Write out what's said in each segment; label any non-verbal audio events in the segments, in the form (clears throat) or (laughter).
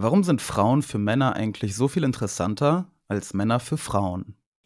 Warum sind Frauen für Männer eigentlich so viel interessanter als Männer für Frauen?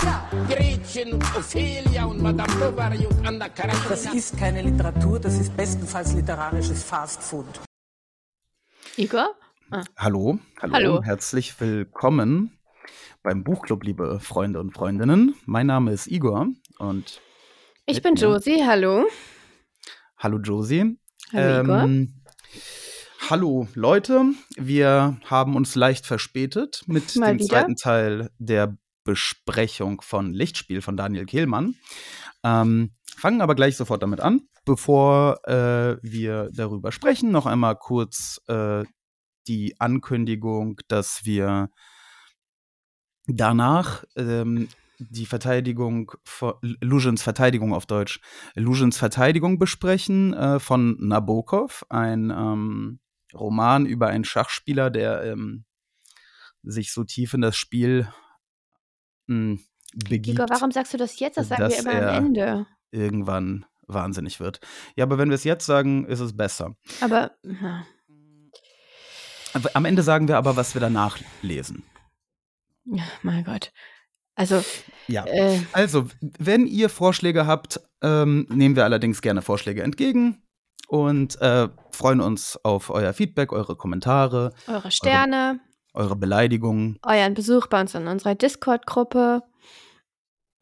Gretchen und Ophelia und Madame Bovary und Anna Karenina. Das ist keine Literatur, das ist bestenfalls literarisches Fastfood. Igor? Hallo, hallo, Hallo. herzlich willkommen beim Buchclub, liebe Freunde und Freundinnen. Mein Name ist Igor und Ich bin. Josie, hallo. hallo Josie. Hallo Igor. Ähm, hallo Leute, wir haben uns leicht verspätet mit Mal dem wieder. zweiten Teil der Besprechung von Lichtspiel von Daniel Kehlmann. Ähm, fangen aber gleich sofort damit an. Bevor äh, wir darüber sprechen, noch einmal kurz äh, die Ankündigung, dass wir danach ähm, die Verteidigung von Luzhins Verteidigung auf Deutsch, Luzhins Verteidigung besprechen äh, von Nabokov, ein ähm, Roman über einen Schachspieler, der ähm, sich so tief in das Spiel mh, begibt, Igor, warum sagst du das jetzt? Das sagen wir immer er- am Ende. irgendwann wahnsinnig wird. Ja, aber wenn wir es jetzt sagen, ist es besser. Aber na, Am Ende sagen wir aber, was wir danach lesen. ja, mein Gott. Also, Ja. äh, Also, wenn ihr Vorschläge habt, ähm, nehmen wir allerdings gerne Vorschläge entgegen und äh, freuen uns auf euer Feedback, eure Kommentare, eure Sterne, eure Beleidigungen. euren Besuch bei uns in unserer Discord-Gruppe.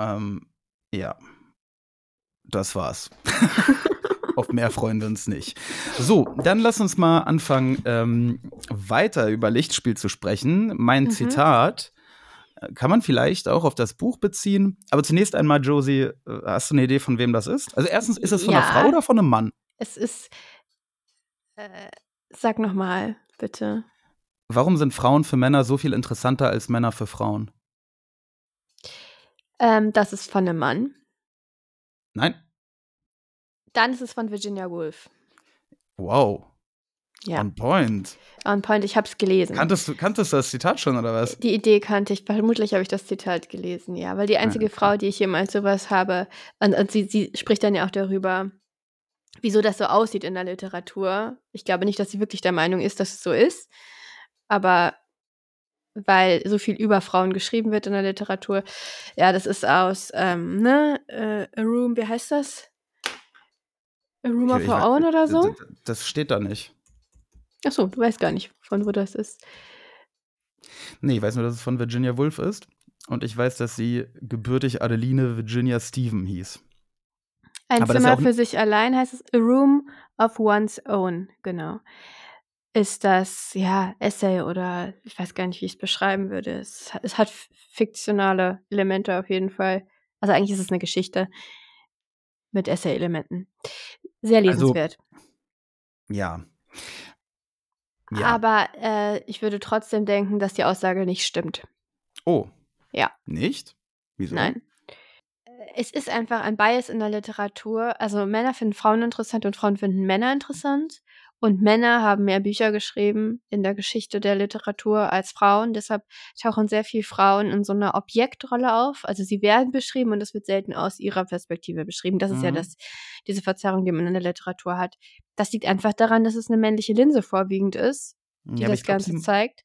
Ähm, ja, das war's. (laughs) auf mehr freuen wir uns nicht. So, dann lass uns mal anfangen, ähm, weiter über Lichtspiel zu sprechen. Mein Mhm. Zitat äh, kann man vielleicht auch auf das Buch beziehen. Aber zunächst einmal, Josie, äh, hast du eine Idee, von wem das ist? Also erstens, ist es von einer Ja. Frau oder von einem Mann? Es ist. Äh, sag nochmal, bitte. Warum sind Frauen für Männer so viel interessanter als Männer für Frauen? Ähm, das ist von einem Mann. Nein? Dann ist es von Virginia Woolf. Wow. Ja, On point. on point, ich habe es gelesen. Kanntest du, kanntest du das Zitat schon, oder was? Die Idee kannte ich, vermutlich habe ich das Zitat gelesen, ja. Weil die einzige okay. Frau, die ich jemals sowas habe, und, und sie, sie spricht dann ja auch darüber, wieso das so aussieht in der Literatur. Ich glaube nicht, dass sie wirklich der Meinung ist, dass es so ist, aber weil so viel über Frauen geschrieben wird in der Literatur. Ja, das ist aus, ähm, ne, äh, A Room, wie heißt das? A Room of Her Own oder so? Das steht da nicht. Achso, du weißt gar nicht, von wo das ist. Nee, ich weiß nur, dass es von Virginia Woolf ist. Und ich weiß, dass sie gebürtig Adeline Virginia Stephen hieß. Ein Aber ja Zimmer für sich allein heißt es A Room of One's Own, genau. Ist das, ja, Essay oder ich weiß gar nicht, wie ich es beschreiben würde. Es, hat- es hat fiktionale Elemente auf jeden Fall. Also eigentlich ist es eine Geschichte mit Essay-Elementen. Sehr Also, lesenswert. Ja. Ja. Aber äh, ich würde trotzdem denken, dass die Aussage nicht stimmt. oh. Ja. Nicht? Wieso? Nein. Äh, Es ist einfach ein Bias in der Literatur. Also Männer finden Frauen interessant und Frauen finden Männer interessant. Und Männer haben mehr Bücher geschrieben in der Geschichte der Literatur als Frauen. Deshalb tauchen sehr viele Frauen in so einer Objektrolle auf. Also sie werden beschrieben und es wird selten aus ihrer Perspektive beschrieben. Das ist ja Mhm. das, diese Verzerrung, die man in der Literatur hat. Das liegt einfach daran, dass es eine männliche Linse vorwiegend ist, die Ja, das glaub, Ganze sie- zeigt.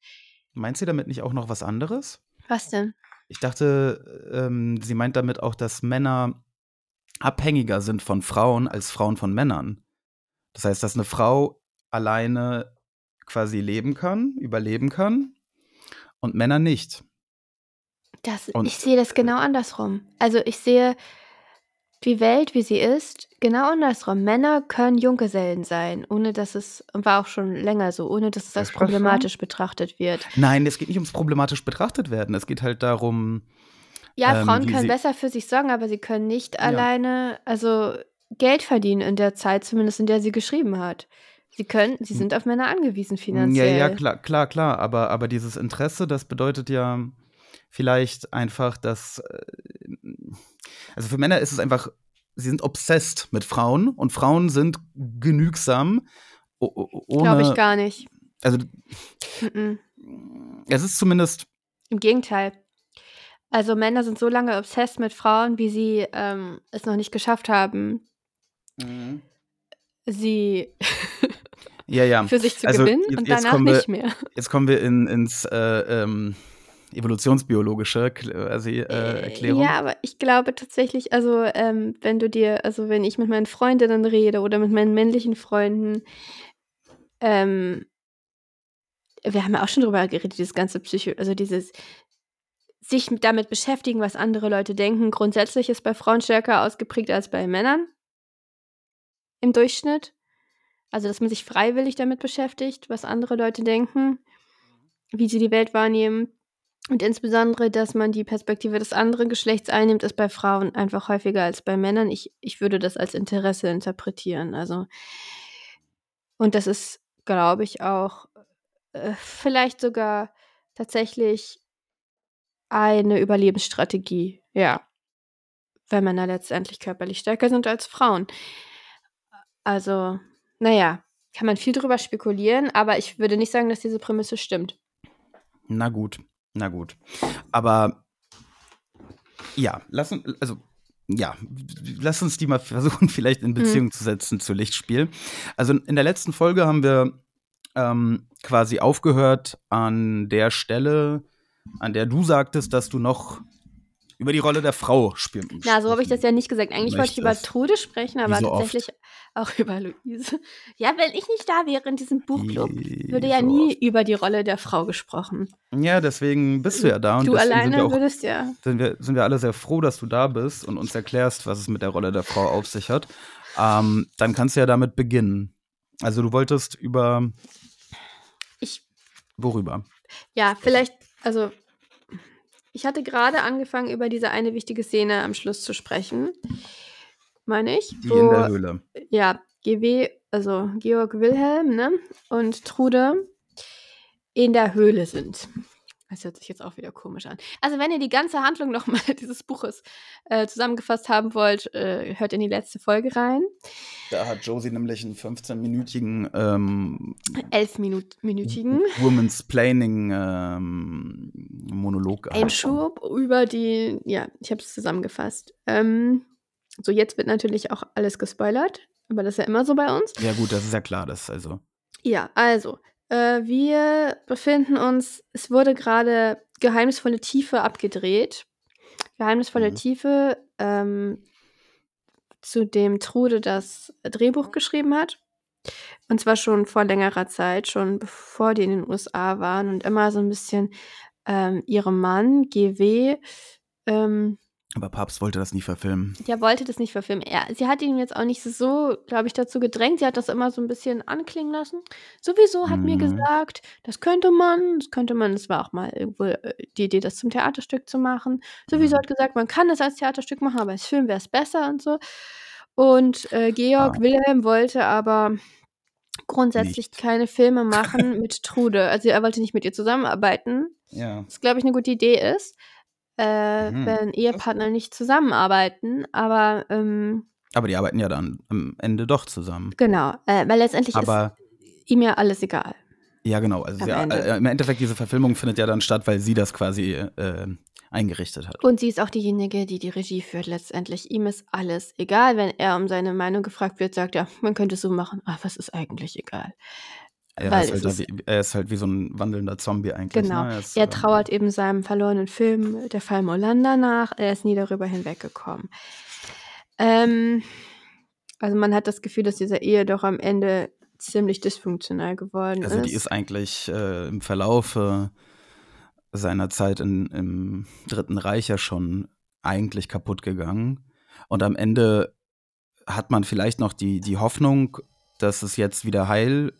Meint sie damit nicht auch noch was anderes? Was denn? Ich dachte, ähm, sie meint damit auch, dass Männer abhängiger sind von Frauen als Frauen von Männern. Das heißt, dass eine Frau alleine quasi leben kann, überleben kann und Männer nicht. Das, Und- ich sehe das genau andersrum. Also ich sehe die Welt, wie sie ist, genau andersrum. Männer können Junggesellen sein, ohne dass es, und war auch schon länger so, ohne dass es als problematisch betrachtet wird. Nein, es geht nicht ums problematisch betrachtet werden. Es geht halt darum, Ja, Ähm, Frauen können besser für sich sorgen, aber sie können nicht alleine, also Geld verdienen in der Zeit, zumindest in der sie geschrieben hat. Sie können, sie sind auf Männer angewiesen Ja, finanziell. ja, klar, klar, klar. Aber, aber dieses Interesse, das bedeutet ja vielleicht einfach, dass. äh, Also für Männer ist es einfach, sie sind obsessed mit Frauen und Frauen sind genügsam. Glaube ich gar nicht. Also Mhm. es ist zumindest. Im Gegenteil. Also Männer sind so lange obsessed mit Frauen, wie sie ähm, es noch nicht geschafft haben, sie (laughs) Ja, ja. für sich zu Also, gewinnen jetzt- und danach wir- nicht mehr. Jetzt kommen wir in, ins äh, ähm, evolutionsbiologische quasi, äh, Erklärung. Ja, aber ich glaube tatsächlich, also ähm, wenn du dir, also wenn ich mit meinen Freundinnen rede oder mit meinen männlichen Freunden, ähm, wir haben ja auch schon drüber geredet, dieses ganze Psycho, also dieses sich mit- damit beschäftigen, was andere Leute denken, grundsätzlich ist bei Frauen stärker ausgeprägt als bei Männern im Durchschnitt. Also, dass man sich freiwillig damit beschäftigt, was andere Leute denken, wie sie die Welt wahrnehmen. Und insbesondere, dass man die Perspektive des anderen Geschlechts einnimmt, ist bei Frauen einfach häufiger als bei Männern. Ich, ich würde das als Interesse interpretieren. Also, und das ist, glaube ich, auch äh, vielleicht sogar tatsächlich eine Überlebensstrategie. Ja. Weil Männer letztendlich körperlich stärker sind als Frauen. Also, naja, kann man viel drüber spekulieren, aber ich würde nicht sagen, dass diese Prämisse stimmt. Na gut, na gut. Aber ja, lass uns, also ja, lass uns die mal (laughs) versuchen, vielleicht in Beziehung zu setzen zu Lichtspiel. Also in der letzten Folge haben wir ähm, quasi aufgehört an der Stelle, an der du sagtest, dass du noch über die Rolle der Frau spielen Na, so habe ich das ja nicht gesagt. Eigentlich wollte ich über. Trude sprechen, aber so oft. tatsächlich auch (laughs) über Luise. Ja, wenn ich nicht da wäre in diesem Buchclub, würde ja so nie über die Rolle der Frau gesprochen. Ja, deswegen bist du ja da und du sind alleine wir, auch, würdest ja. sind, wir, sind wir alle sehr froh, dass du da bist und uns erklärst, was es mit der Rolle der Frau auf sich hat. Ähm, dann kannst du ja damit beginnen. Also du wolltest über Ich, worüber? ja, vielleicht, also ich hatte gerade angefangen, über diese eine wichtige Szene am Schluss zu sprechen. Meine ich. Die in der Höhle. ja, GW, also Georg Wilhelm, ne? Und Trude in der Höhle sind. Das hört sich jetzt auch wieder komisch an. Also, wenn ihr die ganze Handlung nochmal (laughs) dieses Buches äh, zusammengefasst haben wollt, äh, hört in die letzte Folge rein. Da hat Josie nämlich einen 15-minütigen ähm, Elfminütigen (laughs) Woman's Planning ähm, Monolog. Einschub über die, ja, ich habe es zusammengefasst. Ähm, so, jetzt wird natürlich auch alles gespoilert, aber das ist ja immer so bei uns. Ja gut, das ist ja klar, das also. Ja, also, äh, wir befinden uns, es wurde gerade Geheimnisvolle Tiefe abgedreht. Geheimnisvolle Mhm. Tiefe, ähm, zu dem Trude das Drehbuch geschrieben hat. Und zwar schon vor längerer Zeit, schon bevor die in den USA waren und immer so ein bisschen ähm, ihrem Mann, GW, ähm, Aber Papst wollte das nie verfilmen. ja, wollte das nicht verfilmen. Er, sie hat ihn jetzt auch nicht so, glaube ich, dazu gedrängt. Sie hat das immer so ein bisschen anklingen lassen. Sowieso hat mir Mhm. gesagt, das könnte man, das könnte man, es war auch mal irgendwo äh, die Idee, das zum Theaterstück zu machen. Sowieso Mhm. hat gesagt, man kann das als Theaterstück machen, aber als Film wäre es besser und so. Und äh, Georg Ah. Wilhelm wollte aber grundsätzlich Nicht. keine Filme (laughs) machen mit Trude. Also er wollte nicht mit ihr zusammenarbeiten Ja. was glaube ich eine gute Idee ist, äh, Mhm. wenn Ehepartner nicht zusammenarbeiten, aber ähm, Aber die arbeiten ja dann am Ende doch zusammen. genau, äh, weil letztendlich Aber ist ihm ja alles egal. ja, genau. Also Ende. äh, im Endeffekt, diese Verfilmung findet ja dann statt, weil sie das quasi äh, eingerichtet hat. Und sie ist auch diejenige, die die Regie führt letztendlich. Ihm ist alles egal, wenn er um seine Meinung gefragt wird, sagt er, man könnte es so machen. Ach, was ist eigentlich egal? Er weil ist, halt wie, er ist halt wie so ein wandelnder Zombie eigentlich. Genau. Ne? ist, Er ähm, trauert eben seinem verlorenen Film Der Fall Molander nach. Er ist nie darüber hinweggekommen. Ähm, also man hat das Gefühl, dass diese Ehe doch am Ende ziemlich dysfunktional geworden Also ist. die ist eigentlich äh, im Verlauf äh, seiner Zeit in, im Dritten Reich ja schon eigentlich kaputt gegangen. Und am Ende hat man vielleicht noch die, die Hoffnung, dass es jetzt wieder heil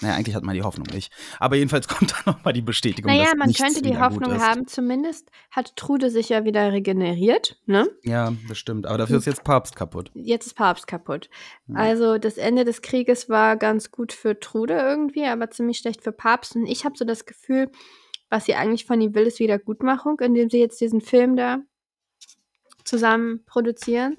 Naja, eigentlich hat man die Hoffnung nicht. Aber jedenfalls (laughs) kommt da nochmal die Bestätigung. Naja, man könnte die Hoffnung haben, zumindest hat Trude sich ja wieder regeneriert, ne? Ja, das stimmt. Aber dafür ist jetzt Papst kaputt. Jetzt ist Papst kaputt. Ja. Also das Ende des Krieges war ganz gut für Trude irgendwie, aber ziemlich schlecht für Papst. Und ich habe so das Gefühl, was sie eigentlich von ihm will, ist Wiedergutmachung, indem sie jetzt diesen Film da zusammen produzieren.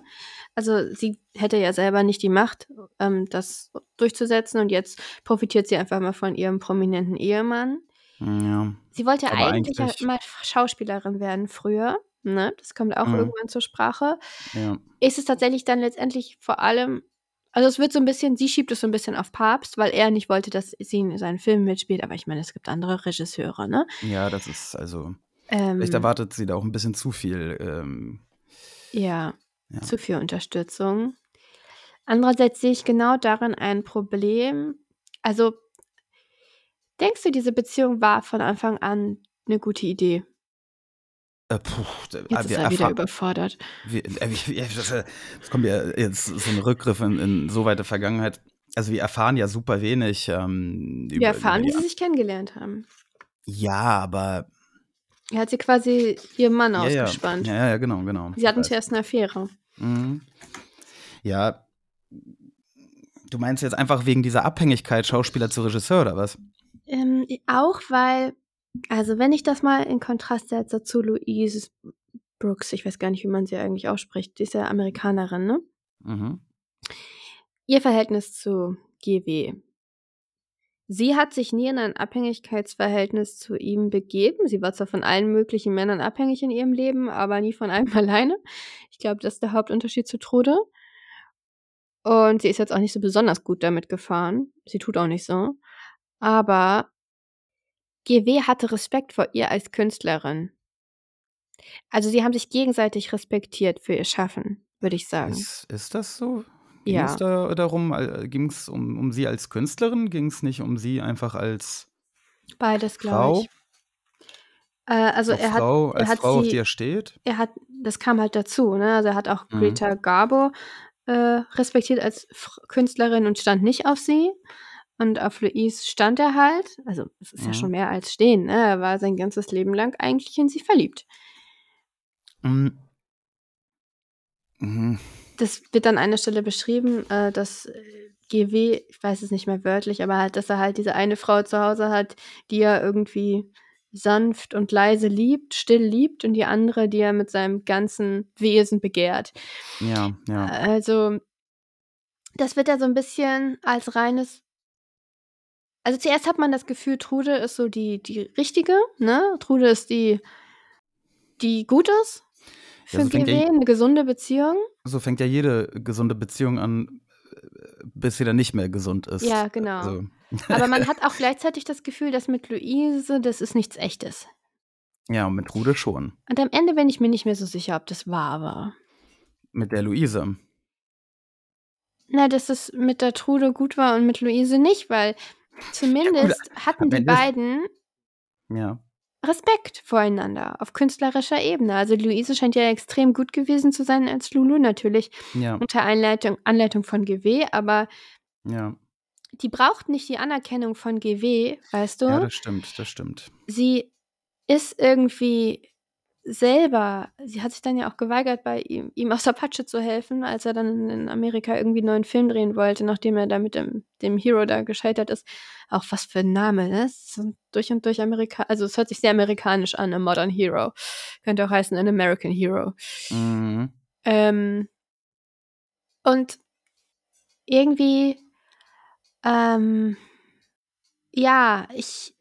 Also sie hätte ja selber nicht die Macht, ähm, das durchzusetzen und jetzt profitiert sie einfach mal von ihrem prominenten Ehemann. Ja. Sie wollte Aber eigentlich, ja eigentlich- mal Schauspielerin werden früher. Ne? Das kommt auch Mhm. irgendwann zur Sprache. ja. Ist es tatsächlich dann letztendlich vor allem, also es wird so ein bisschen, sie schiebt es so ein bisschen auf Papst, weil er nicht wollte, dass sie in seinen Film mitspielt. Aber ich meine, es gibt andere Regisseure, ne? Ja, das ist also. Ähm, Vielleicht erwartet sie da auch ein bisschen zu viel. Ähm, Ja, Ja. zu viel Unterstützung. Andererseits sehe ich genau darin ein Problem. Also, denkst du, diese Beziehung war von Anfang an eine gute Idee? äh, puh, Jetzt wir ist er wieder überfordert. wir, äh, (laughs) das, äh, kommt ja jetzt so ein Rückgriff in, in so weite Vergangenheit. Also wir erfahren ja super wenig. Ähm, Wir erfahren, über wie sie sich kennengelernt haben. Ja, aber. Er hat sie quasi ihrem Mann Ja, ja, ausgespannt. ja, ja, genau, genau. Sie hatten zuerst eine Affäre. Mhm. Ja. Du meinst jetzt einfach wegen dieser Abhängigkeit Schauspieler zu Regisseur oder was? Ähm, auch weil, also wenn ich das mal in Kontrast setze zu Louise Brooks, ich weiß gar nicht, wie man sie eigentlich ausspricht, die ist ja Amerikanerin, ne? Mhm. Ihr Verhältnis zu GW. Sie hat sich nie in ein Abhängigkeitsverhältnis zu ihm begeben. Sie war zwar von allen möglichen Männern abhängig in ihrem Leben, aber nie von einem (laughs) alleine. Ich glaube, das ist der Hauptunterschied zu Trude. Und sie ist jetzt auch nicht so besonders gut damit gefahren. Sie tut auch nicht so. Aber GW hatte Respekt vor ihr als Künstlerin. Also sie haben sich gegenseitig respektiert für ihr Schaffen, würde ich sagen. Ist, ist das so? Ging Ja. es da darum, ging es um, um sie als Künstlerin? Ging es nicht um sie einfach als Beides, glaube ich. Äh, also Noch er hat, Frau, er als hat Frau, auf sie- die er steht? er hat, das kam halt dazu, ne? Also er hat auch Mhm. Greta Garbo äh, respektiert als F Künstlerin und stand nicht auf sie. Und auf Louise stand er halt. Also es ist ja Mhm. schon mehr als stehen, ne? Er war sein ganzes Leben lang eigentlich in sie verliebt. Mhm. Mhm. Das wird an einer Stelle beschrieben, äh, dass äh, GW, ich weiß es nicht mehr wörtlich, aber halt, dass er halt diese eine Frau zu Hause hat, die er irgendwie sanft und leise liebt, still liebt und die andere, die er mit seinem ganzen Wesen begehrt. Ja, ja. Also, das wird ja so ein bisschen als reines. Also zuerst hat man das Gefühl, Trude ist so die, die richtige, ne? Trude ist die, die gut ist für Ja, so fängt GW, ja- eine gesunde Beziehung. So fängt ja jede gesunde Beziehung an, bis sie dann nicht mehr gesund ist. Ja, genau. Also, Aber man (laughs) hat auch gleichzeitig das Gefühl, dass mit Luise, das ist nichts Echtes. ja, und mit Rude schon. Und am Ende bin ich mir nicht mehr so sicher, ob das wahr war. Mit der Luise. Na, dass es mit der Trude gut war und mit Luise nicht, weil zumindest hatten am die Ende- beiden Ja. Respekt voreinander auf künstlerischer Ebene. Also Luise scheint ja extrem gut gewesen zu sein als Lulu, natürlich Ja, unter Einleitung, Anleitung von GW, aber ja. die braucht nicht die Anerkennung von GW, weißt du? Ja, das stimmt, das stimmt. sie ist irgendwie selber, sie hat sich dann ja auch geweigert, bei ihm, ihm aus der Patsche zu helfen, als er dann in Amerika irgendwie einen neuen Film drehen wollte, nachdem er da mit dem, dem Hero da gescheitert ist. Auch was für ein Name, ne? Ist durch und durch Amerika, also es hört sich sehr amerikanisch an, a Modern Hero. Könnte auch heißen, an American Hero. Mhm. Ähm, und irgendwie, ähm, ja, ich,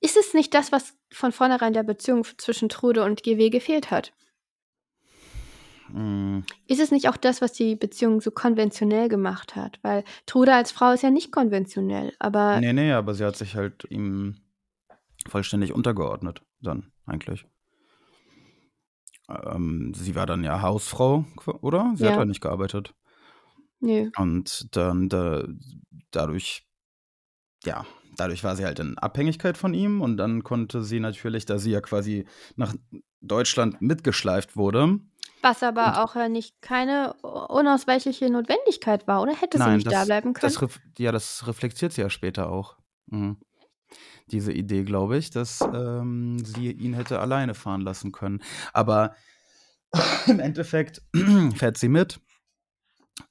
ist es nicht das, was von vornherein der Beziehung zwischen Trude und GW gefehlt hat? Mhm. Ist es nicht auch das, was die Beziehung so konventionell gemacht hat? Weil Trude als Frau ist ja nicht konventionell, aber Nee, nee, aber sie hat sich halt ihm vollständig untergeordnet, dann eigentlich. Ähm, sie war dann ja Hausfrau, oder? Sie hat Ja. ja nicht gearbeitet. nö. Und dann da, dadurch, ja, dadurch war sie halt in Abhängigkeit von ihm und dann konnte sie natürlich, da sie ja quasi nach Deutschland mitgeschleift wurde, Was aber auch ja nicht keine unausweichliche Notwendigkeit war, oder? Hätte sie Nein, nicht da das, bleiben können? das, ja, das reflektiert sie ja später auch. Mhm. Diese Idee, glaube ich, dass ähm, sie ihn hätte alleine fahren lassen können. Aber (laughs) im Endeffekt (clears throat) fährt sie mit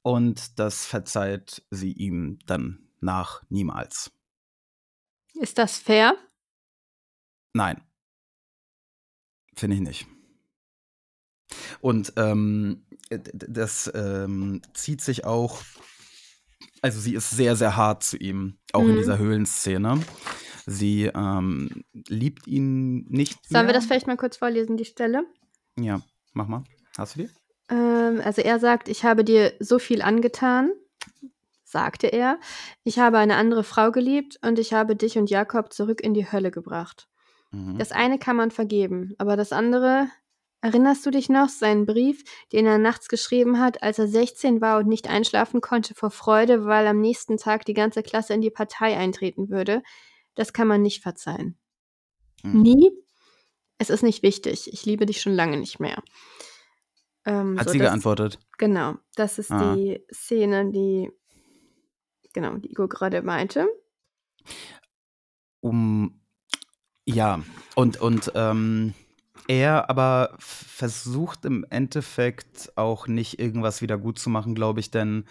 und das verzeiht sie ihm dann nach niemals. Ist das fair? Nein. Finde ich nicht. Und ähm, das ähm, zieht sich auch, also sie ist sehr, sehr hart zu ihm, auch in Mhm. dieser Höhlenszene. Sie ähm, liebt ihn nicht Sollen wir mehr. das vielleicht mal kurz vorlesen, die Stelle? Ja, mach mal. Hast du die? Ähm, also er sagt, ich habe dir so viel angetan, sagte er. Ich habe eine andere Frau geliebt und ich habe dich und Jakob zurück in die Hölle gebracht. Mhm. Das eine kann man vergeben, aber das andere, erinnerst du dich noch, seinen Brief, den er nachts geschrieben hat, als er 16 war und nicht einschlafen konnte vor Freude, weil am nächsten Tag die ganze Klasse in die Partei eintreten würde? Das kann man nicht verzeihen. Mhm. Nie? Es ist nicht wichtig. Ich liebe dich schon lange nicht mehr. Ähm, Hat so, sie das- geantwortet? Genau, das ist Ah. die Szene, die genau, die Igo gerade meinte. Um ja, und, und ähm, er aber versucht im Endeffekt auch nicht irgendwas wieder gut zu machen, glaube ich, denn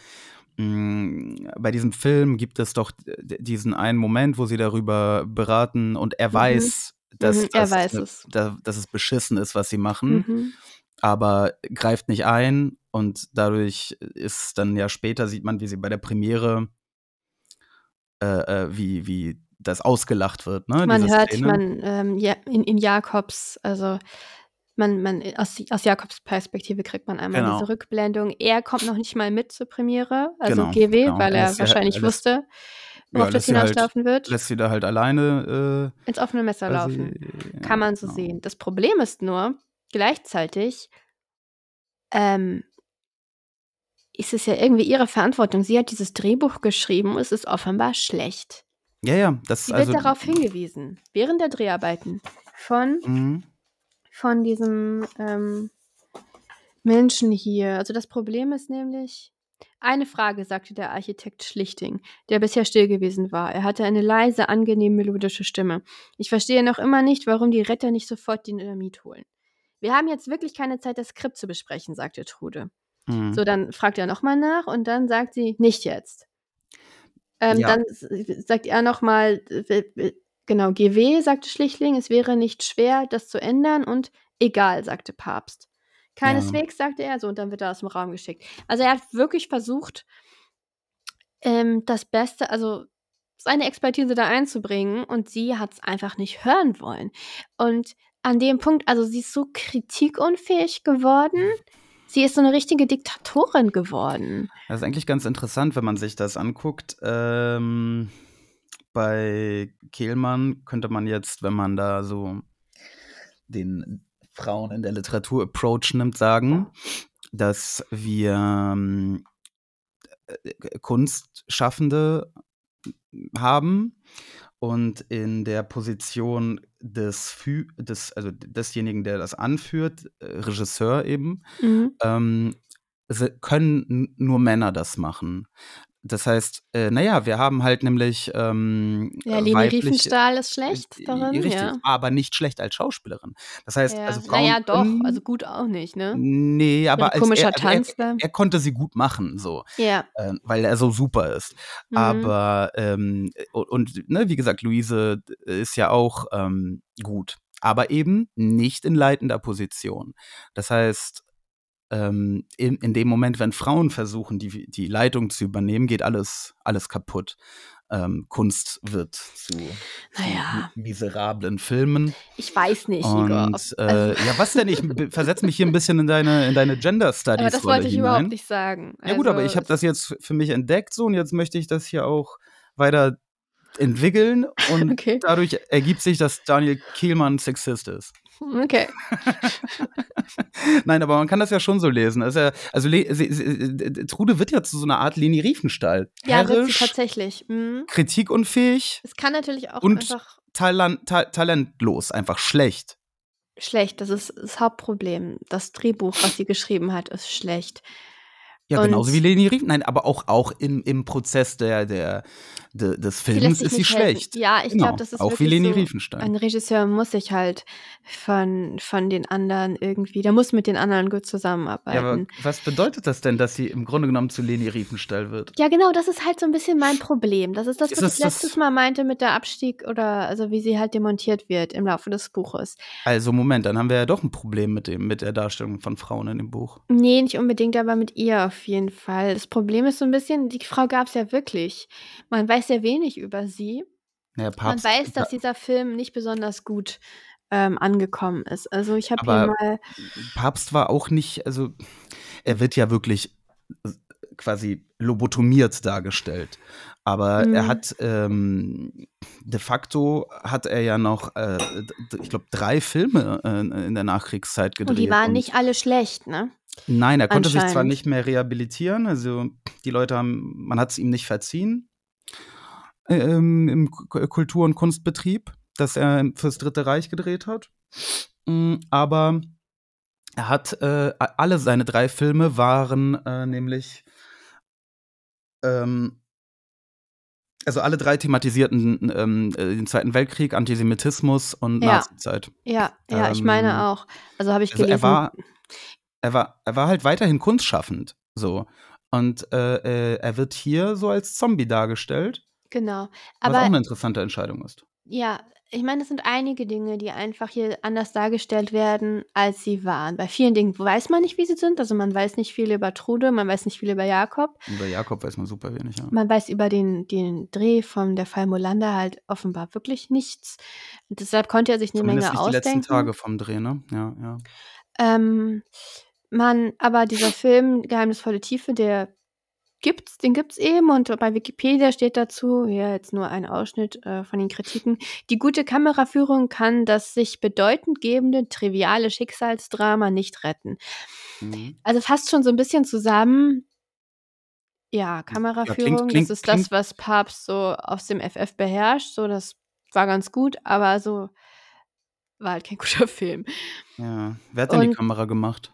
mh, bei diesem Film gibt es doch diesen einen Moment, wo sie darüber beraten und er Mhm. weiß, dass, Mhm, er dass, weiß es. Da, dass es beschissen ist, was sie machen, Mhm. aber greift nicht ein und dadurch ist dann ja später, sieht man, wie sie bei der Premiere, äh, äh, wie, wie das ausgelacht wird. Ne? Man diese hört, Szene. man ähm, ja, in, in Jakobs, also man, man aus, aus Jakobs Perspektive kriegt man einmal Genau. diese Rückblendung. Er kommt noch nicht mal mit zur Premiere, also Genau, GW, genau. weil Er er sie- wahrscheinlich er lässt- wusste, worauf das lässt sie halt- hinauslaufen wird. lässt sie da halt alleine ins offene Messer äh, quasi- laufen. ja, Kann man so genau. sehen. Das Problem ist nur, gleichzeitig ähm, ist es ja irgendwie ihre Verantwortung. Sie hat dieses Drehbuch geschrieben, es ist offenbar schlecht. Ja, ja, das Sie also. wird darauf hingewiesen, während der Dreharbeiten von, Mhm. von diesem ähm, Menschen hier. Also das Problem ist nämlich, eine Frage, sagte der Architekt Schlichting, der bisher still gewesen war. Er hatte eine leise, angenehm melodische Stimme. Ich verstehe noch immer nicht, warum die Retter nicht sofort den Dynamit holen. Wir haben jetzt wirklich keine Zeit, das Skript zu besprechen, sagte Trude. Mhm. So, dann fragt er nochmal nach und dann sagt sie, nicht jetzt. Ähm, Ja. Dann sagt er nochmal, genau, GW, sagte Schlichtling, es wäre nicht schwer, das zu ändern und egal, sagte Papst. Keineswegs, sagte er, so, und dann wird er aus dem Raum geschickt. Also er hat wirklich versucht, ähm, das Beste, also seine Expertise da einzubringen und sie hat es einfach nicht hören wollen. Und an dem Punkt, also sie ist so kritikunfähig geworden. Sie ist so eine richtige Diktatorin geworden. Das ist eigentlich ganz interessant, wenn man sich das anguckt. Ähm, bei Kehlmann könnte man jetzt, wenn man da so den Frauen in der Literatur Approach nimmt, sagen, dass wir ähm, äh, Kunstschaffende haben und in der Position des, Fü des also desjenigen, der das anführt, äh, Regisseur eben, Mhm. ähm, können nur Männer das machen. Das heißt, äh, naja, wir haben halt nämlich ähm, Ja, äh, Leni weibliche- Riefenstahl ist schlecht äh, darin, Richtig, ja. aber nicht schlecht als Schauspielerin. Das heißt, ja. also Frauen naja, doch, also gut auch nicht, ne? Nee, aber als komischer er, also er, Tanz da. er konnte sie gut machen, so, Ja. äh, weil er so super ist. Mhm. Aber ähm, und, und ne, wie gesagt, Luise ist ja auch ähm, gut, aber eben nicht in leitender Position. Das heißt, ähm, in, in dem Moment, wenn Frauen versuchen, die, die Leitung zu übernehmen, geht alles, alles kaputt. Ähm, Kunst wird zu, zu Naja. mi- miserablen Filmen. Ich weiß nicht, Igor. ob- Und äh, ja, was denn? Ich versetze mich hier ein bisschen in deine, in deine Gender Studies. aber das Rolle wollte ich hinein. überhaupt nicht sagen. Ja gut, aber Also, ich habe das jetzt für mich entdeckt so und jetzt möchte ich das hier auch weiter entwickeln und (laughs) Okay. dadurch ergibt sich, dass Daniel Kehlmann Sexist ist. (laughs) Okay. Nein, aber man kann das ja schon so lesen. Also äh, Trude wird ja zu so einer Art Leni Riefenstahl. Ja, wird sie Herrisch, tatsächlich. Mhm. kritikunfähig, Es kann natürlich auch Und- einfach. talan ta talentlos, einfach schlecht. schlecht. Das ist das Hauptproblem. Das Drehbuch, was sie geschrieben hat, ist schlecht. Ja, Und genauso wie Leni Rief. Nein, aber auch, auch im, im Prozess der, der, de, des Films ist sie schlecht. Ja, ich Genau. glaube, das ist auch wie Leni so. Riefenstein. Ein Regisseur muss sich halt von, von den anderen irgendwie, der muss mit den anderen gut Ja, aber zusammenarbeiten. was bedeutet das denn, dass sie im Grunde genommen zu Leni Riefenstahl wird? Ja, genau, das ist halt so ein bisschen mein (laughs) Problem. Das ist das, Ist was das ich das- letztes Mal meinte mit der Abstieg oder also wie sie halt demontiert wird im Laufe des Buches. Also Moment, dann haben wir ja doch ein Problem mit dem, mit der Darstellung von Frauen in dem Buch. Nee, nicht unbedingt, aber mit ihr auf jeden Fall. Das Problem ist so ein bisschen, die Frau gab es ja wirklich. Man weiß sehr wenig über sie. Man Papst, weiß, dass dieser Film nicht besonders gut ähm, angekommen ist. Also ich habe hier mal, Papst war auch nicht, also er wird ja wirklich quasi lobotomiert dargestellt. Aber er Mhm. hat ähm, de facto hat er ja noch, äh, ich glaube, drei Filme äh, in der Nachkriegszeit gedreht. und die waren und- nicht alle schlecht, ne? Nein, er konnte sich zwar nicht mehr rehabilitieren, also die Leute haben, man hat es ihm nicht verziehen ähm, im Kultur- und Kunstbetrieb, dass er fürs Dritte Reich gedreht hat. Mm, Aber er hat äh, alle seine drei Filme waren äh, nämlich ähm, also alle drei thematisierten ähm, äh, den Zweiten Weltkrieg, Antisemitismus und Ja. Nazizeit. Ja, ja, ich meine Ähm, auch. Also habe ich Also gelesen. er war, er war, er war halt weiterhin kunstschaffend, so. Und äh, äh, er wird hier so als Zombie dargestellt, genau. was auch Aber eine interessante Entscheidung ist. ja, ich meine, es sind einige Dinge, die einfach hier anders dargestellt werden, als sie waren. Bei vielen Dingen weiß man nicht, wie sie sind. Also man weiß nicht viel über Trude, man weiß nicht viel über Jakob. Über Jakob weiß man super wenig. Ja. Man weiß über den, den Dreh von der Fall Molander halt offenbar wirklich nichts. Und deshalb konnte er sich eine Zumindest Menge nicht die ausdenken. letzten Tage vom Dreh, ne? Ja, ja. Ähm, man, aber dieser Film, Geheimnisvolle Tiefe, der gibt's, den gibt's eben und bei Wikipedia steht dazu, ja, jetzt nur ein Ausschnitt äh, von den Kritiken. Die gute Kameraführung kann das sich bedeutend gebende, triviale Schicksalsdrama nicht retten. Mhm. Also fast schon so ein bisschen zusammen. Ja, Kameraführung, klingt- das ist klingt- das, was Papst so aus dem FF beherrscht. So, das war ganz gut, aber so war halt kein guter (laughs) Film. ja. Wer hat denn die Und- Kamera gemacht?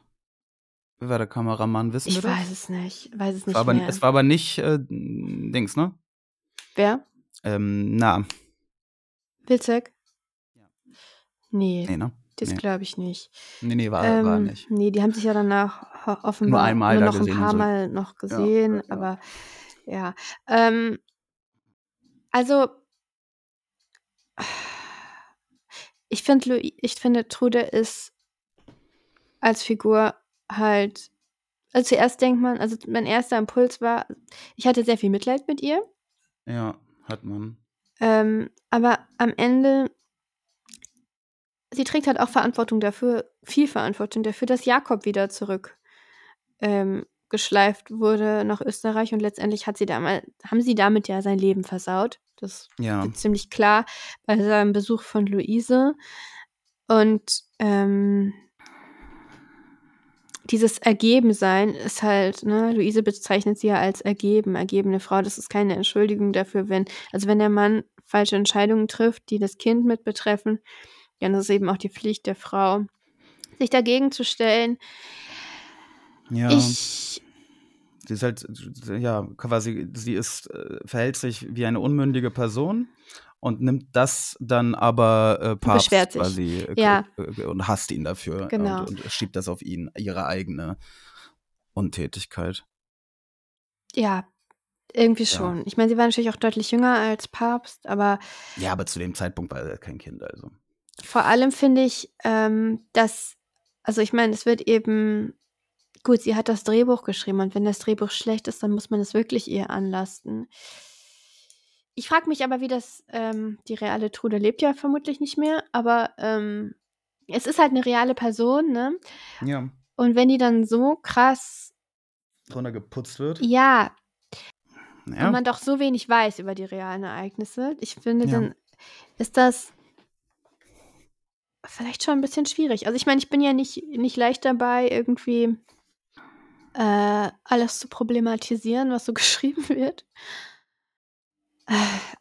Wer war der Kameramann? Wissen Ich wir das? weiß es nicht, weiß es nicht war aber, mehr. es war aber nicht äh, Dings, ne? Wer? Ähm, na, Wilczek? Nee, nee, ne? das nee. glaube ich nicht. Nee, nee, war, ähm, war nicht. Nee, die haben sich ja danach offenbar einmal nur da noch ein paar so. Mal noch Ja, gesehen, ja, ja. aber ja. Ähm, also ich Louis- ich finde, Trude ist als Figur halt. Also zuerst denkt man, also mein erster Impuls war, ich hatte sehr viel Mitleid mit ihr. Ja, hat man. Ähm, aber am Ende, sie trägt halt auch Verantwortung dafür, viel Verantwortung dafür, dass Jakob wieder zurück ähm, geschleift wurde nach Österreich und letztendlich hat sie damals, haben sie damit ja sein Leben versaut. Das Ja. wird ziemlich klar bei seinem Besuch von Luise. Und ähm, dieses Ergebensein ist halt, ne, Luise bezeichnet sie ja als ergeben, ergebene Frau. Das ist keine Entschuldigung dafür, wenn, also wenn der Mann falsche Entscheidungen trifft, die das Kind mit betreffen, dann ist es eben auch die Pflicht der Frau, sich dagegen zu stellen. Ja. Ich, Sie ist halt, ja, quasi, sie ist, äh, verhält sich wie eine unmündige Person und nimmt das dann aber äh, Papst beschwert sich. quasi äh, Ja. äh, und hasst ihn dafür Genau. und, und schiebt das auf ihn, ihre eigene Untätigkeit. ja, irgendwie Ja. schon. Ich meine, sie war natürlich auch deutlich jünger als Papst, aber Ja, aber zu dem Zeitpunkt war er kein Kind, also. vor allem finde ich, ähm, dass, also ich meine, es wird eben, gut, sie hat das Drehbuch geschrieben und wenn das Drehbuch schlecht ist, dann muss man es wirklich ihr anlasten. Ich frage mich aber, wie das, ähm, die reale Trude lebt ja vermutlich nicht mehr, aber ähm, es ist halt eine reale Person, ne? Ja. Und wenn die dann so krass, Drunter geputzt wird. ja, Ja. und man doch so wenig weiß über die realen Ereignisse, ich finde, Ja. dann ist das vielleicht schon ein bisschen schwierig. Also ich meine, ich bin ja nicht, nicht leicht dabei, irgendwie äh, alles zu problematisieren, was so (laughs) geschrieben wird.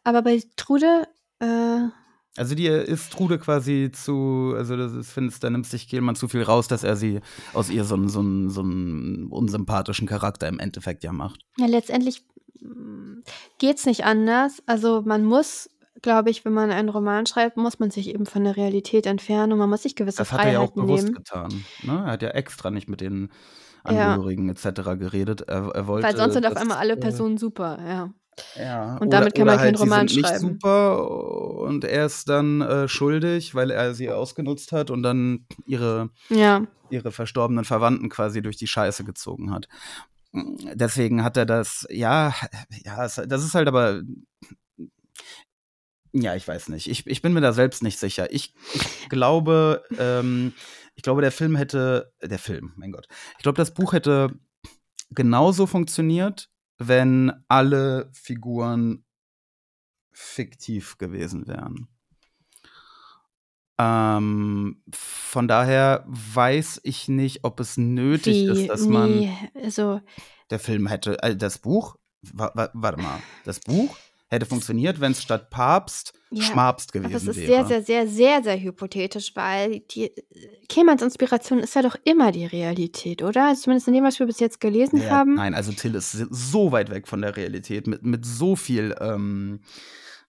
Aber bei Trude, äh, Also dir ist Trude quasi zu, also das ist, findest, da nimmt sich Kehlmann zu viel raus, dass er sie aus ihr so einen, so einen, so einen unsympathischen Charakter im Endeffekt ja macht. Ja, letztendlich mm, geht's nicht anders. Also man muss, glaube ich, wenn man einen Roman schreibt, muss man sich eben von der Realität entfernen und man muss sich gewisse Das hat er ja auch Freiheiten bewusst nehmen. getan. Ne? Er hat ja extra nicht mit den Ja. Angehörigen etc. geredet. Er, er wollte, Weil sonst sind auf einmal alle äh, Personen super, ja. Ja, Und oder, damit kann oder man keinen halt, Roman sie sind schreiben. nicht super und er ist dann äh, schuldig, weil er sie ausgenutzt hat und dann ihre, Ja. ihre verstorbenen Verwandten quasi durch die Scheiße gezogen hat. Deswegen hat er das, ja, ja, das ist halt aber, ja, ich weiß nicht. Ich, ich bin mir da selbst nicht sicher. Ich, ich glaube, ähm, ich glaube, der Film hätte, der Film, mein Gott. Ich glaube, das Buch hätte genauso funktioniert, wenn alle Figuren fiktiv gewesen wären. Ähm, von daher weiß ich nicht, ob es nötig Wie, ist, dass man nee, also der Film hätte, äh, das Buch, wa, wa, warte mal, das Buch hätte funktioniert, wenn es statt Papst Ja, Schmabst aber es gewesen ist wäre. sehr, sehr, sehr, sehr, sehr hypothetisch, weil die Kehlmanns Inspiration ist ja doch immer die Realität, oder? Also zumindest in dem, was wir bis jetzt gelesen Ja, haben. Nein, also Till ist so weit weg von der Realität, mit, mit so viel ähm,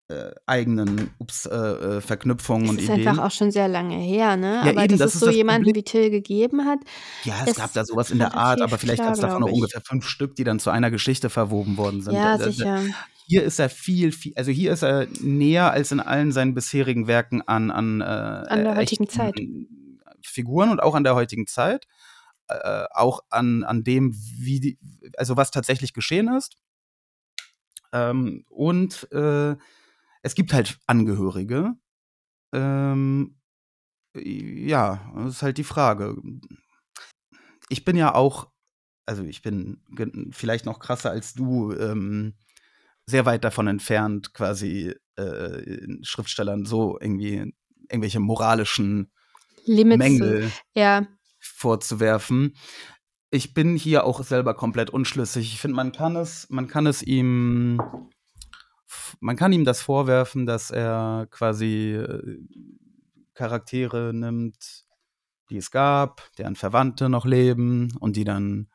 äh, eigenen Ups, äh, äh, Verknüpfungen Es und ist Ideen. einfach auch schon sehr lange her, ne? Ja, aber eben, dass das es ist so das jemanden Problem. wie Till gegeben hat, Ja, es ist gab da sowas in der Art, aber vielleicht gab es davon noch ungefähr fünf Stück, die dann zu einer Geschichte verwoben worden sind. ja, Da- da- sicher. Hier ist er viel, viel, also hier ist er näher als in allen seinen bisherigen Werken an, an, äh, An der heutigen echten Zeit. Figuren und auch an der heutigen Zeit. Äh, auch an, an dem, wie die, also was tatsächlich geschehen ist. Ähm, und äh, es gibt halt Angehörige. Ähm, ja, das ist halt die Frage. Ich bin ja auch, also ich bin vielleicht noch krasser als du, ähm, sehr weit davon entfernt, quasi äh, Schriftstellern so irgendwie irgendwelche moralischen Limits. zu- Mängel Ja, vorzuwerfen. Ich bin hier auch selber komplett unschlüssig. Ich finde, man kann es, man kann es ihm, man kann ihm das vorwerfen, dass er quasi äh, Charaktere nimmt, die es gab, deren Verwandte noch leben und die dann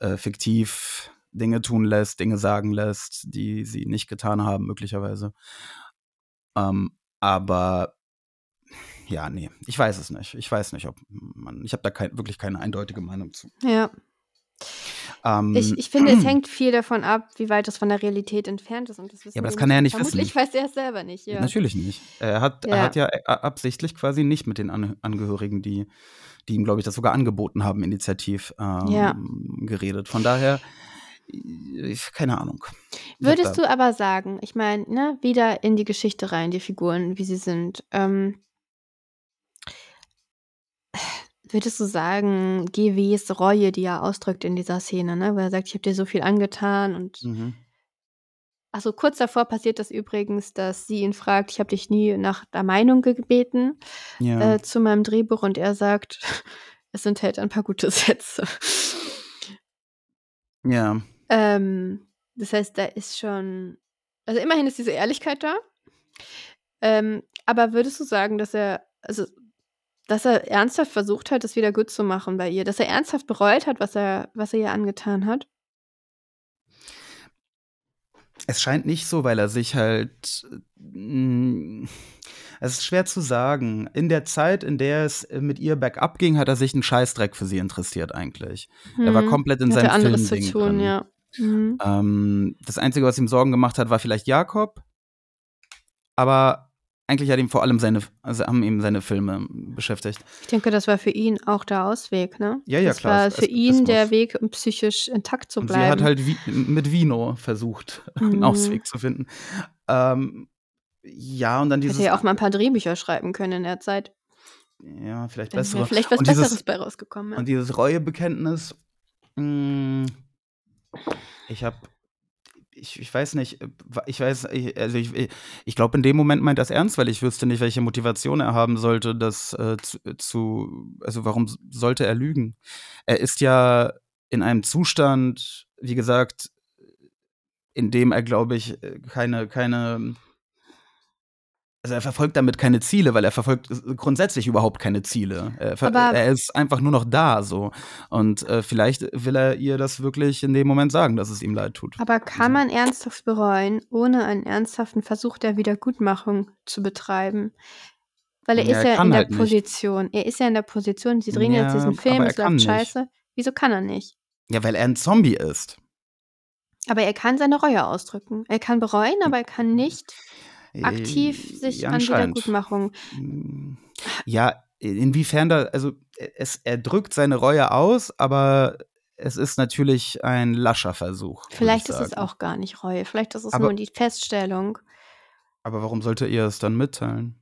äh, fiktiv Dinge tun lässt, Dinge sagen lässt, die sie nicht getan haben, möglicherweise. Ähm, aber ja, nee, ich weiß es nicht. Ich weiß nicht, ob man, ich habe da kein, wirklich keine eindeutige Meinung zu. ja. Ähm, Ich, ich finde, es (clears throat) hängt viel davon ab, wie weit es von der Realität entfernt ist. Und das wissen aber das kann er ja nicht Vermutlich wissen. weiß er es selber nicht, ja. Natürlich nicht. Er hat, er Ja. hat ja äh, absichtlich quasi nicht mit den An Angehörigen, die, die ihm, glaube ich, das sogar angeboten haben, initiativ ähm, Ja. geredet. Von daher, keine Ahnung. Würdest du aber sagen, ich meine, ne, wieder in die Geschichte rein, die Figuren, wie sie sind. Ähm, würdest du sagen, GWs Reue, die er ausdrückt in dieser Szene, ne, wo er sagt, ich habe dir so viel angetan und Mhm. Achso, kurz davor passiert das übrigens, dass sie ihn fragt, ich habe dich nie nach der Meinung gebeten Ja. äh, zu meinem Drehbuch und er sagt, (laughs) es enthält ein paar gute (laughs) Sätze. ja. Ähm, das heißt, da ist schon, also immerhin ist diese Ehrlichkeit da. Ähm, aber würdest du sagen, dass er, also, dass er ernsthaft versucht hat, das wieder gut zu machen bei ihr, dass er ernsthaft bereut hat, was er, was er ihr angetan hat? Es scheint nicht so, weil er sich halt. mh, Es ist schwer zu sagen. In der Zeit, in der es mit ihr bergab ging, hat er sich einen Scheißdreck für sie interessiert, eigentlich. Er war Hm, komplett in seinem anderes zu Filmding tun, drin. ja. Mhm. Ähm, das Einzige, was ihm Sorgen gemacht hat, war vielleicht Jakob. Aber eigentlich hat ihm vor allem seine, also haben ihm seine Filme beschäftigt. Ich denke, das war für ihn auch der Ausweg, ne? Ja, ja, das klar, war es- für es- ihn der muss. Weg, um psychisch intakt zu Und bleiben. sie hat halt wie, mit Vino versucht, (laughs) einen Mhm. Ausweg zu finden. Ähm, ja, und dann dieses. Hätte ja auch mal ein paar Drehbücher schreiben können in der Zeit. Ja, vielleicht Dann bessere. wäre vielleicht was und dieses, Besseres bei rausgekommen. Ja. Und dieses Reuebekenntnis, mh, ich habe, ich, ich weiß nicht, äh, ich weiß, ich, also ich, ich glaube, in dem Moment meint er es ernst, weil ich wüsste nicht, welche Motivation er haben sollte, das äh, zu, zu, also warum sollte er lügen? Er ist ja in einem Zustand, wie gesagt, in dem er, glaube ich, äh, keine, keine, also er verfolgt damit keine Ziele, weil er verfolgt grundsätzlich überhaupt keine Ziele. Er, er ist einfach nur noch da so. Und äh, vielleicht will er ihr das wirklich in dem Moment sagen, dass es ihm leid tut. Aber kann man ernsthaft bereuen, ohne einen ernsthaften Versuch der Wiedergutmachung zu betreiben? Weil er Ja, ist er ja kann in der halt nicht. Position. Er ist ja in der Position, sie drehen jetzt Ja, diesen Film, er es läuft nicht. scheiße. Wieso kann er nicht? Ja, weil er ein Zombie ist. Aber er kann seine Reue ausdrücken. Er kann bereuen, aber er kann nicht aktiv Äh, sich an. Wiedergutmachung. Mm, Ja, inwiefern da, also es, er drückt seine Reue aus, aber es ist natürlich ein lascher Versuch. Vielleicht ich ist es auch gar nicht Reue. Vielleicht ist es Aber- nur die Feststellung. Aber warum sollte ihr es dann mitteilen?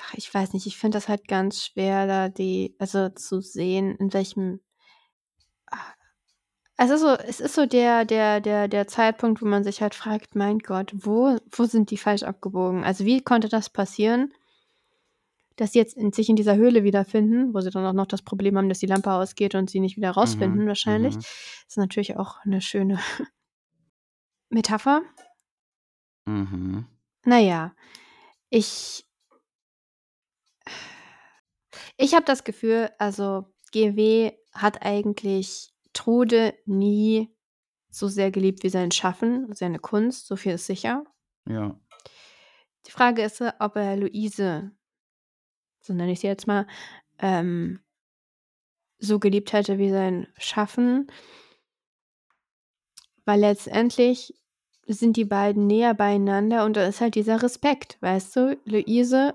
Ach, Ich weiß nicht, ich finde das halt ganz schwer, da die, also zu sehen, in welchem. Es ist so, es ist so der, der, der, der Zeitpunkt, wo man sich halt fragt, mein Gott, wo, wo sind die falsch abgebogen? Also wie konnte das passieren, dass sie jetzt in, sich in dieser Höhle wiederfinden, wo sie dann auch noch das Problem haben, dass die Lampe ausgeht und sie nicht wieder rausfinden, Mhm, wahrscheinlich. mhm. Das ist natürlich auch eine schöne (laughs) Metapher. Mhm. Naja, ich. Ich habe das Gefühl, also GW hat eigentlich Trude nie so sehr geliebt wie sein Schaffen, seine Kunst, so viel ist sicher. Ja. Die Frage ist, ob er Luise, so nenne ich sie jetzt mal, ähm, so geliebt hätte wie sein Schaffen. Weil letztendlich sind die beiden näher beieinander und da ist halt dieser Respekt, weißt du? Luise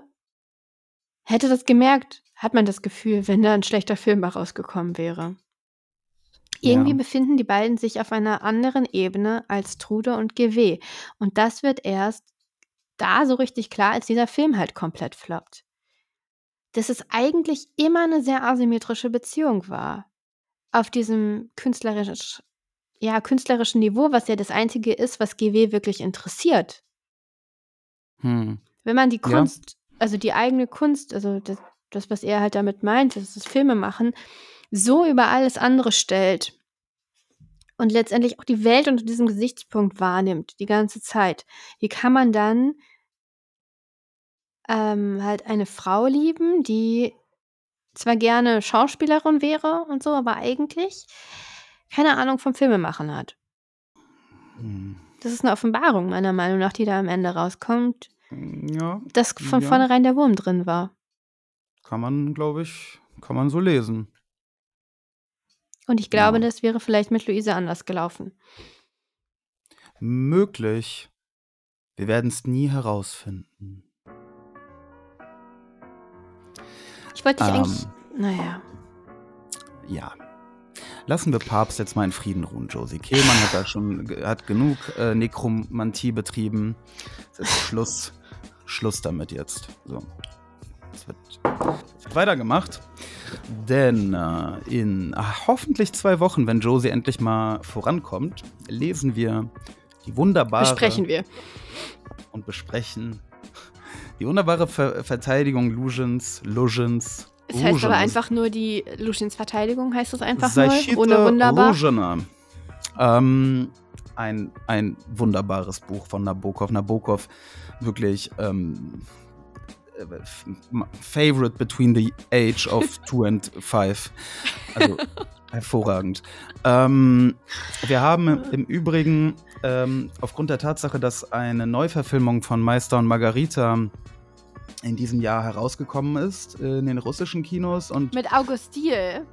hätte das gemerkt, hat man das Gefühl, wenn da ein schlechter Film rausgekommen wäre. Irgendwie Ja. befinden die beiden sich auf einer anderen Ebene als Trude und GW. Und das wird erst da so richtig klar, als dieser Film halt komplett floppt. Dass es eigentlich immer eine sehr asymmetrische Beziehung war. Auf diesem künstlerisch, ja, künstlerischen Niveau, was ja das Einzige ist, was GW wirklich interessiert. Hm. Wenn man die Ja. Kunst, also die eigene Kunst, also das, das, was er halt damit meint, das ist das Filme machen, so über alles andere stellt und letztendlich auch die Welt unter diesem Gesichtspunkt wahrnimmt, die ganze Zeit, wie kann man dann ähm, halt eine Frau lieben, die zwar gerne Schauspielerin wäre und so, aber eigentlich keine Ahnung vom Filmemachen hat. Hm. Das ist eine Offenbarung, meiner Meinung nach, die da am Ende rauskommt, Ja, dass von Ja. vornherein der Wurm drin war. kann man, glaube ich, kann man so lesen. Und ich glaube, Ja. das wäre vielleicht mit Luise anders gelaufen. Möglich. Wir werden es nie herausfinden. Ich wollte dich Ähm. eigentlich. Naja. Ja. Lassen wir Papst jetzt mal in Frieden ruhen, Josie. Kehlmann hat da schon hat genug äh, Nekromantie betrieben. Schluss, Schluss damit jetzt. So. Es wird, weitergemacht. Denn äh, in ach, hoffentlich zwei Wochen, wenn Josie endlich mal vorankommt, lesen wir die wunderbare Besprechen wir. und besprechen die wunderbare Ver Verteidigung Lugens, Lugens. Es heißt aber Lugens. einfach nur die Luciens Verteidigung, heißt es einfach nur, ohne wunderbar. Ruzhina. Ähm, ein, ein wunderbares Buch von Nabokov. Nabokov, wirklich ähm, äh, favorite between the age of (laughs) two and five. Also hervorragend. Ähm, wir haben im, Übrigen ähm, aufgrund der Tatsache, dass eine Neuverfilmung von Meister und Margarita in diesem Jahr herausgekommen ist äh, in den russischen Kinos und Mit August Diel.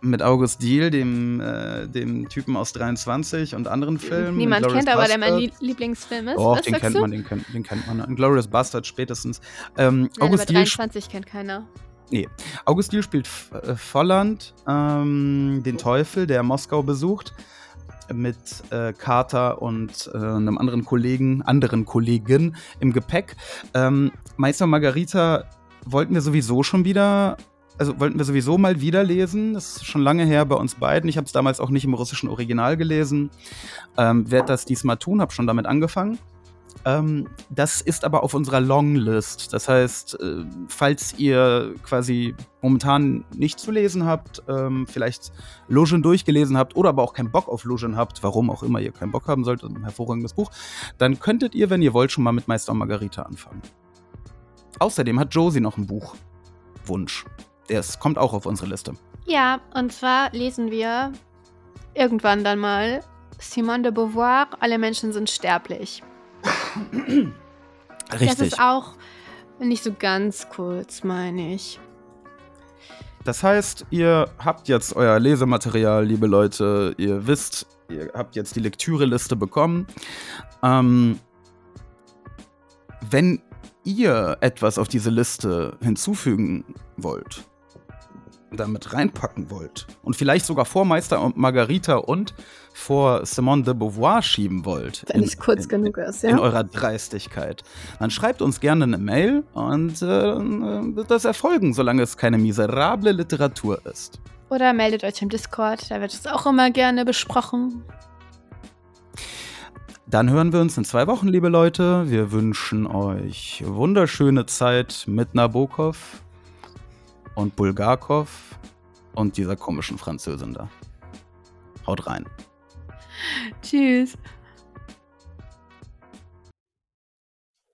Mit August Diehl, dem, äh, dem Typen aus 23 und anderen Filmen. Niemand kennt, aber der mein Lieblingsfilm ist. Doch, Was den kennt man, den kennt, den kennt man. Glorious Bastard spätestens. Ähm, Nein, aber August, Diehl, 23 kennt keiner. August Diehl spielt äh, Volland, ähm, den Teufel, der Moskau besucht, mit äh, Carter und äh, einem anderen Kollegen, anderen Kollegen im Gepäck. Ähm, Meister Margarita wollten wir sowieso schon wieder, also wollten wir sowieso mal wieder lesen. Das ist schon lange her bei uns beiden. Ich habe es damals auch nicht im russischen Original gelesen. Ähm, Werde das diesmal tun, habe schon damit angefangen. Ähm, das ist aber auf unserer Longlist. Das heißt, äh, falls ihr quasi momentan nicht zu lesen habt, ähm, vielleicht Lusion durchgelesen habt oder aber auch keinen Bock auf Lusion habt, warum auch immer ihr keinen Bock haben solltet, ein hervorragendes Buch, dann könntet ihr, wenn ihr wollt, schon mal mit Meister Margarita anfangen. Außerdem hat Josie noch einen Buchwunsch. Ist, kommt auch auf unsere Liste. Ja, und zwar lesen wir irgendwann dann mal Simone de Beauvoir, Alle Menschen sind sterblich. (clears throat) Das Richtig. ist auch nicht so ganz kurz, meine ich. Das heißt, ihr habt jetzt euer Lesematerial, liebe Leute. Ihr wisst, ihr habt jetzt die Lektüreliste bekommen. Ähm, wenn ihr etwas auf diese Liste hinzufügen wollt, damit reinpacken wollt und vielleicht sogar vor Meister und Margarita und vor Simone de Beauvoir schieben wollt, Wenn es kurz genug ist, in ja. eurer Dreistigkeit, dann schreibt uns gerne eine Mail und äh, wird das erfolgen, solange es keine miserable Literatur ist. Oder meldet euch im Discord, da wird es auch immer gerne besprochen. Dann hören wir uns in zwei Wochen, liebe Leute. Wir wünschen euch wunderschöne Zeit mit Nabokov und Bulgakov und dieser komischen Französin da. Haut rein. Tschüss.